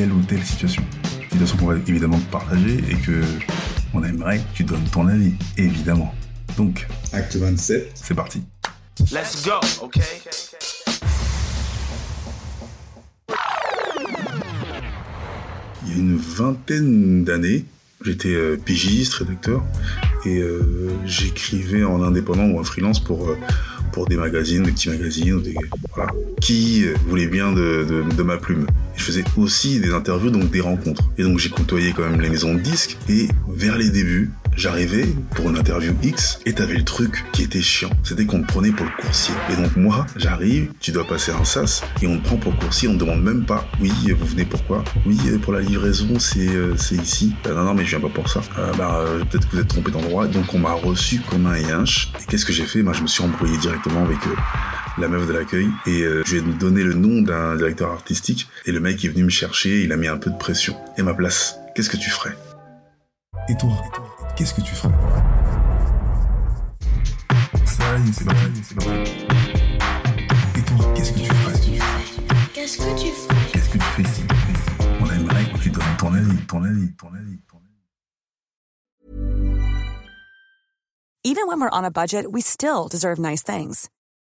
telle ou telle situation. Situation qu'on va évidemment partager et que on aimerait que tu donnes ton avis, évidemment. Donc, Acte 27. c'est parti. Let's go, okay? Il y a une vingtaine d'années, j'étais euh, pigiste, rédacteur, et euh, j'écrivais en indépendant ou en freelance pour, euh, pour des magazines, des petits magazines, ou des, voilà, qui euh, voulaient bien de, de, de ma plume. Je faisais aussi des interviews, donc des rencontres. Et donc j'ai côtoyé quand même les maisons de disques, et vers les débuts, j'arrivais pour une interview X, et t'avais le truc qui était chiant, c'était qu'on me prenait pour le coursier. Et donc moi, j'arrive, tu dois passer un sas, et on me prend pour le coursier, on me demande même pas, oui, vous venez pourquoi Oui, pour la livraison, c'est euh, ici. Euh, non, non, mais je viens pas pour ça. Bah, peut-être que vous êtes trompé d'endroit. Donc on m'a reçu comme un yinche. Et qu'est-ce que j'ai fait? Bah, Je me suis embrouillé directement avec euh, la meuf de l'accueil, et euh, je lui ai donné le nom d'un directeur artistique, et le mec est venu me chercher, il a mis un peu de pression. Et ma place, qu'est-ce que tu ferais? Et toi, qu'est-ce que tu ferais? Ça y est, c'est c'est. Et toi, qu'est-ce que tu ferais? Qu'est-ce que tu fais Qu'est-ce que tu fais si On aimerait que tu donnes ton avis, ton avis, ton avis, ton avis. Even when we're on a budget, we still deserve nice things.